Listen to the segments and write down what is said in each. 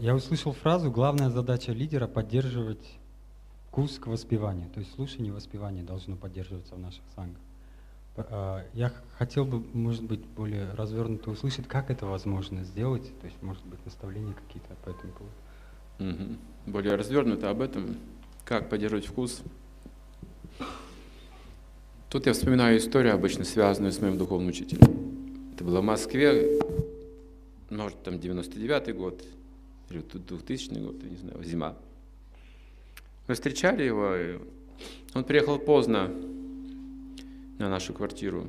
Я услышал фразу «Главная задача лидера – поддерживать вкус к воспеванию». То есть слушание и воспевание должно поддерживаться в наших сангах. А, я хотел бы, может быть, более развернуто услышать, как это возможно сделать, то есть, может быть, наставления какие-то по этому поводу. Угу. Более развернуто об этом, как поддерживать вкус. Тут я вспоминаю историю, обычно связанную с моим духовным учителем. Это было в Москве, может, там 99-й год, или 2000 год, я не знаю, зима. Мы встречали его, и он приехал поздно на нашу квартиру.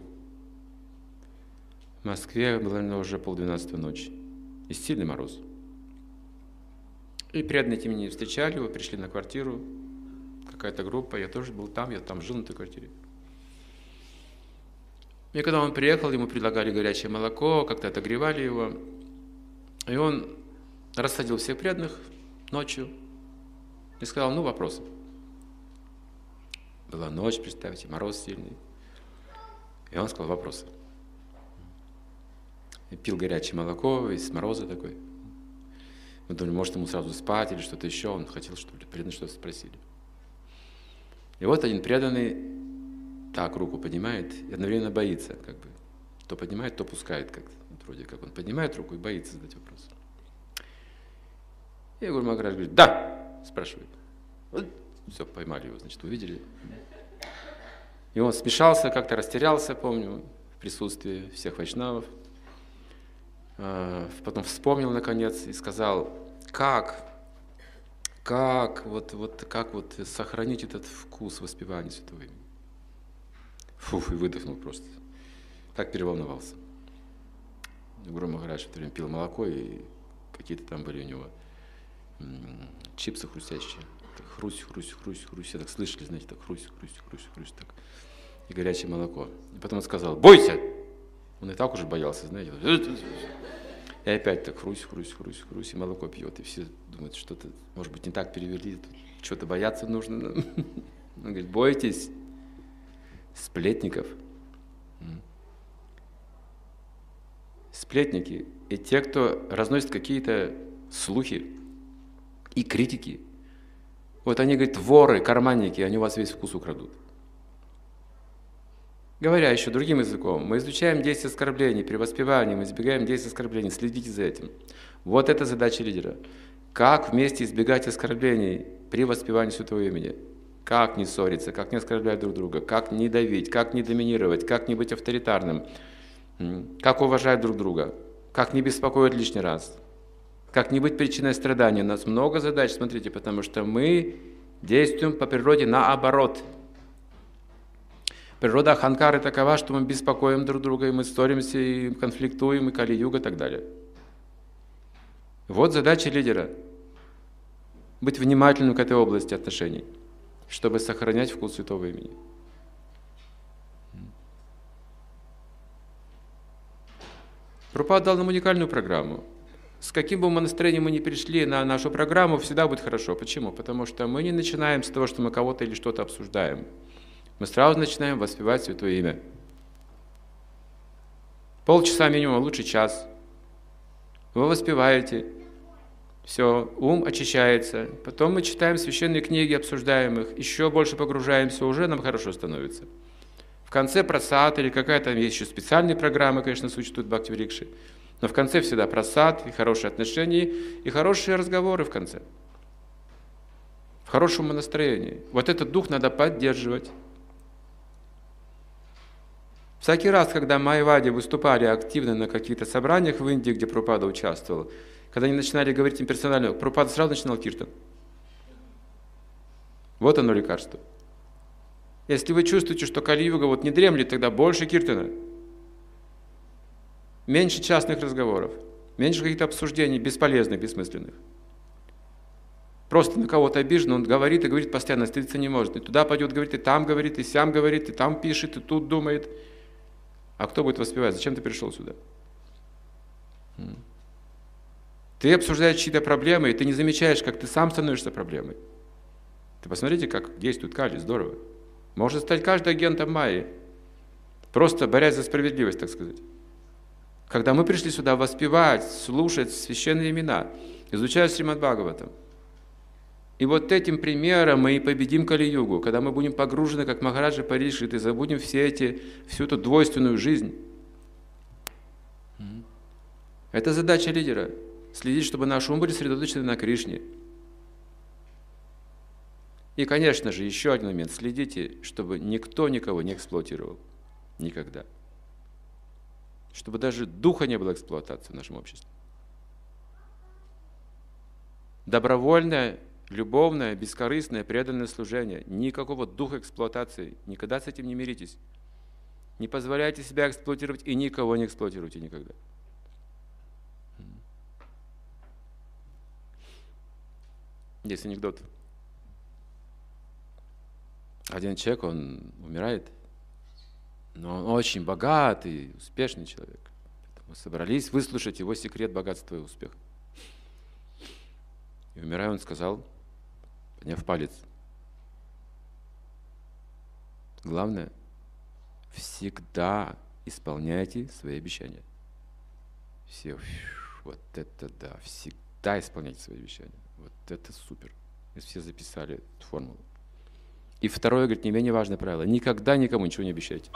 В Москве было наверное, уже полдвенадцатой ночи. И сильный мороз. И преданные тем не встречали его, пришли на квартиру, какая-то группа, я тоже был там, я там жил на той квартире. И когда он приехал, ему предлагали горячее молоко, как-то отогревали его. И он рассадил всех преданных ночью и сказал, ну, вопросы. Была ночь, представьте, мороз сильный. И он сказал вопросы. И пил горячее молоко из мороза такой. Мы думали, может ему сразу спать или что-то еще. Он хотел, чтобы преданные что-то спросили. И вот один преданный так руку поднимает и одновременно боится, как бы. То поднимает, то пускает как-то. Вроде как он поднимает руку и боится задать вопрос. И Гуру Махарадж говорит, да, спрашивает. Вот, все, поймали его, значит, увидели. И он смешался, как-то растерялся, помню, в присутствии всех вайшнавов. А, потом вспомнил, наконец, и сказал, как, как, вот, вот, как вот сохранить этот вкус воспевания Святого имени. Фуф, и выдохнул просто. Так переволновался. Гуру Махарадж в это время пил молоко, и какие-то там были у него чипсы хрустящие. Так хрусь, хрусь, хрусь, хрусь. Все так слышали, знаете, так хрусь, хрусь, хрусь, хрусь. Так. И горячее молоко. И потом он сказал, бойся! Он и так уже боялся, знаете. И опять так хрусь, хрусь, хрусь, хрусь, и молоко пьет. И все думают, что-то, может быть, не так перевели, что-то бояться нужно. Он говорит, бойтесь сплетников. Сплетники и те, кто разносит какие-то слухи, и критики. Вот они, говорят, воры, карманники, они у вас весь вкус украдут. Говоря еще другим языком, мы изучаем 10 оскорблений мы избегаем 10 оскорблений, следите за этим. Вот это задача лидера. Как вместе избегать оскорблений при воспевании Святого имени? Как не ссориться, как не оскорблять друг друга, как не давить, как не доминировать, как не быть авторитарным, как уважать друг друга, как не беспокоить лишний раз, как не быть причиной страдания. У нас много задач, смотрите, потому что мы действуем по природе наоборот. Природа Ханкары такова, что мы беспокоим друг друга, и мы ссоримся, и конфликтуем, и кали-юга, и так далее. Вот задача лидера – быть внимательным к этой области отношений, чтобы сохранять вкус святого имени. Пропад дал нам уникальную программу – с каким бы мы настроением мы ни пришли на нашу программу, всегда будет хорошо. Почему? Потому что мы не начинаем с того, что мы кого-то или что-то обсуждаем. Мы сразу начинаем воспевать Святое Имя. Полчаса минимум, лучше час. Вы воспеваете, все, ум очищается. Потом мы читаем священные книги, обсуждаем их, еще больше погружаемся, уже нам хорошо становится. В конце просад или какая-то есть еще специальные программы, конечно, существуют в Бхакти Врикши. Но в конце всегда просад, и хорошие отношения, и хорошие разговоры в конце. В хорошем настроении. Вот этот дух надо поддерживать. Всякий раз, когда Майвади выступали активно на каких-то собраниях в Индии, где Пропада участвовал, когда они начинали говорить им персонально, Пропада сразу начинал киртан. Вот оно лекарство. Если вы чувствуете, что Кали-юга вот не дремлет, тогда больше киртана меньше частных разговоров, меньше каких-то обсуждений бесполезных, бессмысленных. Просто на кого-то обижен, он говорит и говорит постоянно, стыдиться не может. И туда пойдет, говорит, и там говорит, и сям говорит, и там пишет, и тут думает. А кто будет воспевать? Зачем ты пришел сюда? Ты обсуждаешь чьи-то проблемы, и ты не замечаешь, как ты сам становишься проблемой. Ты посмотрите, как действует Кали, здорово. Может стать каждый агентом Майи, просто борясь за справедливость, так сказать. Когда мы пришли сюда воспевать, слушать священные имена, изучаю Сримад Бхагаватам. И вот этим примером мы и победим Кали-югу, когда мы будем погружены, как Махараджа Паришит, и забудем все эти, всю эту двойственную жизнь. Это задача лидера. Следить, чтобы наши ум были сосредоточены на Кришне. И, конечно же, еще один момент. Следите, чтобы никто никого не эксплуатировал. Никогда. Чтобы даже духа не было эксплуатации в нашем обществе. Добровольное, любовное, бескорыстное, преданное служение. Никакого духа эксплуатации. Никогда с этим не миритесь. Не позволяйте себя эксплуатировать и никого не эксплуатируйте никогда. Есть анекдот. Один человек, он умирает, но он очень богатый, успешный человек. Мы собрались выслушать его секрет богатства и успеха. И умирая, он сказал, подняв палец, главное, всегда исполняйте свои обещания. Все, вот это да, всегда исполняйте свои обещания. Вот это супер. И все записали эту формулу. И второе, говорит, не менее важное правило. Никогда никому ничего не обещайте.